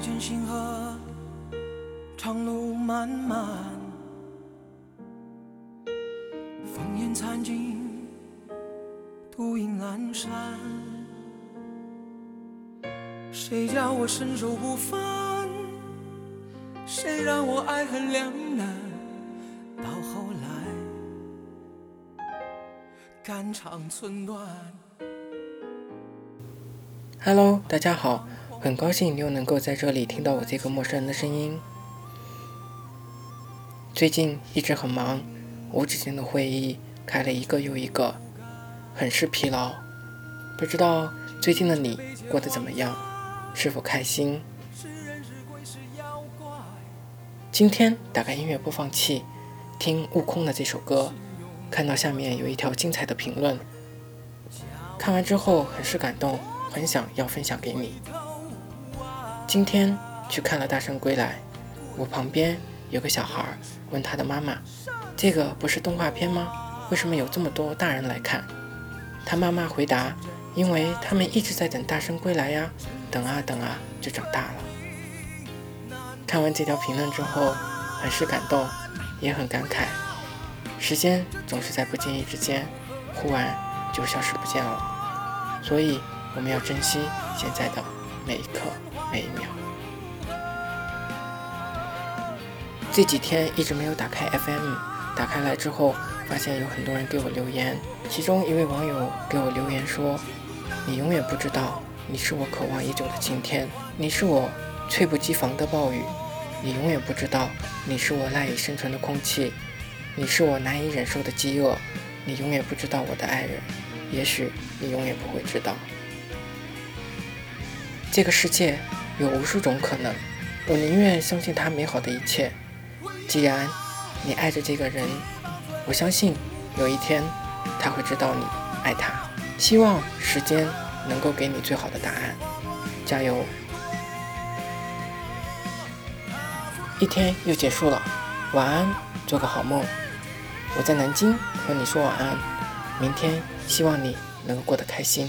见星河，长路漫漫，烽烟残尽，独影阑珊。谁叫我身手不凡？谁让我爱恨两难？到后来，肝肠寸断。Hello，大家好，很高兴你又能够在这里听到我这个陌生人的声音。最近一直很忙，无止境的会议开了一个又一个，很是疲劳。不知道最近的你过得怎么样，是否开心？今天打开音乐播放器，听悟空的这首歌，看到下面有一条精彩的评论，看完之后很是感动。很想要分享给你。今天去看了《大圣归来》，我旁边有个小孩问他的妈妈：“这个不是动画片吗？为什么有这么多大人来看？”他妈妈回答：“因为他们一直在等大圣归来呀，等啊等啊，就长大了。”看完这条评论之后，很是感动，也很感慨。时间总是在不经意之间，忽然就消失不见了，所以。我们要珍惜现在的每一刻每一秒。这几天一直没有打开 FM，打开来之后，发现有很多人给我留言。其中一位网友给我留言说：“你永远不知道，你是我渴望已久的晴天，你是我猝不及防的暴雨，你永远不知道，你是我赖以生存的空气，你是我难以忍受的饥饿，你永远不知道我的爱人，也许你永远不会知道。”这个世界有无数种可能，我宁愿相信他美好的一切。既然你爱着这个人，我相信有一天他会知道你爱他。希望时间能够给你最好的答案，加油！一天又结束了，晚安，做个好梦。我在南京和你说晚安，明天希望你能够过得开心。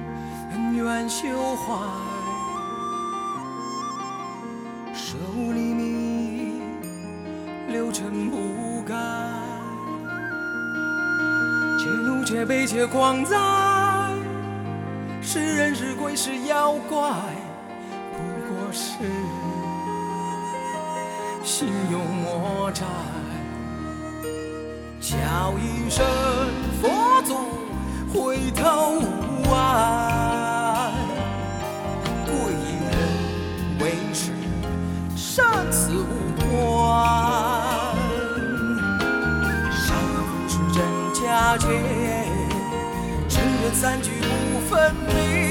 恩怨休怀，舍吾厘米，六尘不改。且怒且悲且狂哉，是人是鬼是妖怪，不过是心有魔债。叫一声生死无关，上浮是真假界，尘缘三句不分明。